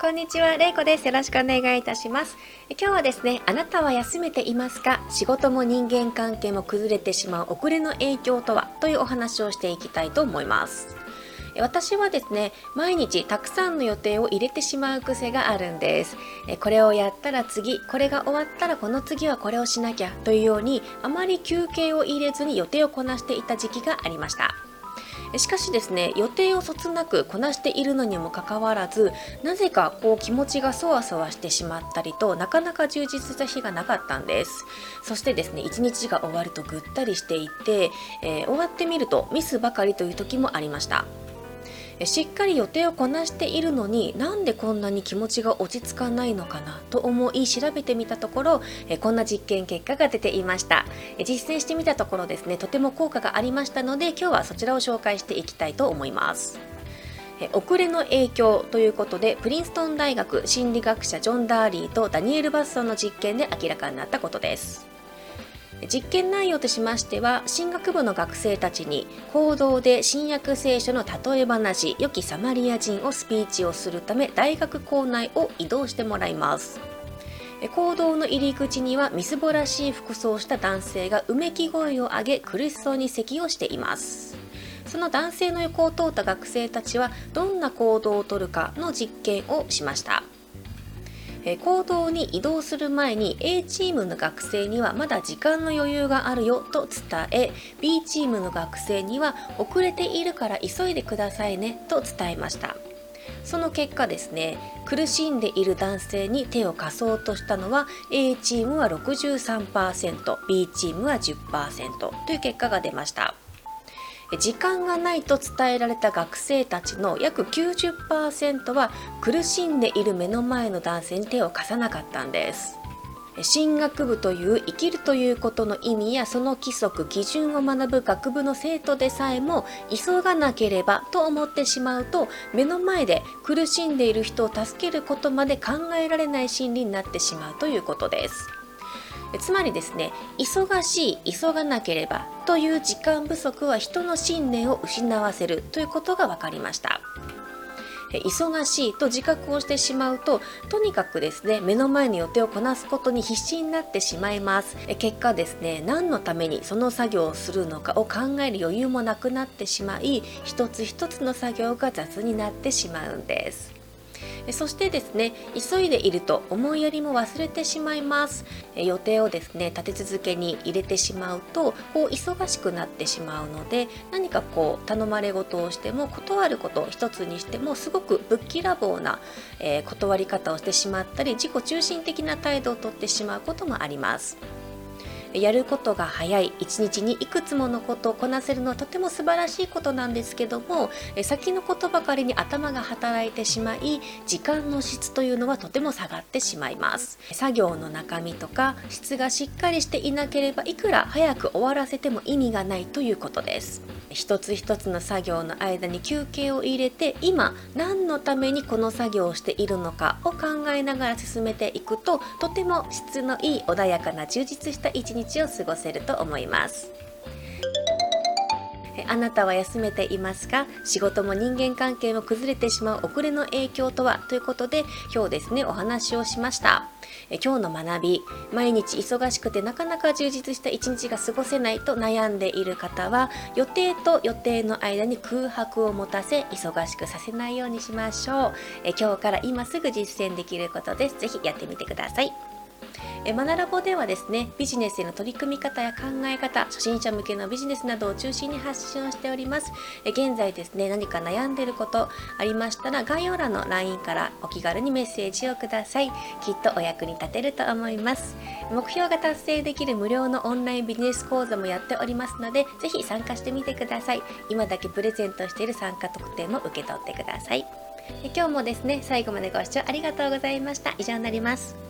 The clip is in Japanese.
こんにちは、れいこです。よろしくお願いいたします。今日はですね、あなたは休めていますか？仕事も人間関係も崩れてしまう遅れの影響とは？というお話をしていきたいと思います。私はですね毎日たくさんの予定を入れてしまう癖があるんですこれをやったら次これが終わったらこの次はこれをしなきゃというようにあまり休憩を入れずに予定をこなしていた時期がありましたしかしですね予定をそつなくこなしているのにもかかわらずなぜかこう気持ちがそわそわしてしまったりとなかなか充実した日がなかったんです。そしてですね一日が終わるとぐったりしていて、えー、終わってみるとミスばかりという時もありました。しっかり予定をこなしているのになんでこんなに気持ちが落ち着かないのかなと思い調べてみたところこんな実験結果が出ていました。実践してみたところですねとても効果がありましたので今日はそちらを紹介していきたいと思います。遅れの影響ということでプリンストン大学心理学者ジョン・ダーリーとダニエル・バッソンの実験で明らかになったことです。実験内容としましては進学部の学生たちに行動で新約聖書の例え話良きサマリア人をスピーチをするため大学校内を移動してもらいます。行動の入り口にはみすぼらしい服装をした男性がうめき声を上げ苦しそうに咳をしています。その男性の横を通った学生たちはどんな行動をとるかの実験をしました。え行動に移動する前に A チームの学生にはまだ時間の余裕があるよと伝え B チームの学生には遅れているから急いでくださいねと伝えました。その結果ですね苦しんでいる男性に手を貸そうとしたのは A チームは 63%B チームは10%という結果が出ました。時間がないと伝えられた学生たちの約90%は苦しんでいる目の前の男性に手を貸さなかったんです。進学部という生きるということの意味やその規則基準を学ぶ学部の生徒でさえも急がなければと思ってしまうと目の前で苦しんでいる人を助けることまで考えられない心理になってしまうということです。つまりですね忙しい急がなければという時間不足は人の信念を失わせるということが分かりました。忙しいと自覚をしてしまうととにかくですね目の前の予定をこなすことに必死になってしまいます。結果ですね何のためにその作業をするのかを考える余裕もなくなってしまい一つ一つの作業が雑になってしまうんです。そしてですね急いでいると思いやりも忘れてしまいます予定をですね立て続けに入れてしまうとこう忙しくなってしまうので何かこう頼まれ事をしても断ること一つにしてもすごくぶっきらぼうな、えー、断り方をしてしまったり自己中心的な態度をとってしまうこともあります。やることが早い。一日にいくつものことをこなせるのはとても素晴らしいことなんですけども先のことばかりに頭が働いてしまい時間の質というのはとても下がってしまいます。作業の中身とか質がしっかりしていなければいくら早く終わらせても意味がないということです。一つ一つの作業の間に休憩を入れて今何のためにこの作業をしているのかを考えながら進めていくととても質のいい穏やかな充実した一日を過ごせると思います。あなたは休めていますか？仕事も人間関係も崩れてしまう遅れの影響とは？ということで今日ですねお話をしました。今日の学び毎日忙しくてなかなか充実した一日が過ごせないと悩んでいる方は予定と予定の間に空白を持たせ忙しくさせないようにしましょう。え今日から今すぐ実践できることです。ぜひやってみてください。えマナラボではですねビジネスへの取り組み方や考え方初心者向けのビジネスなどを中心に発信をしております。え現在ですね何か悩んでることありましたら概要欄の LINE からお気軽にメッセージをください。きっとお役に立てると思います。目標が達成できる無料のオンラインビジネス講座もやっておりますのでぜひ参加してみてください。今だけプレゼントしている参加特典も受け取ってください。今日もですね最後までご視聴ありがとうございました。以上になります。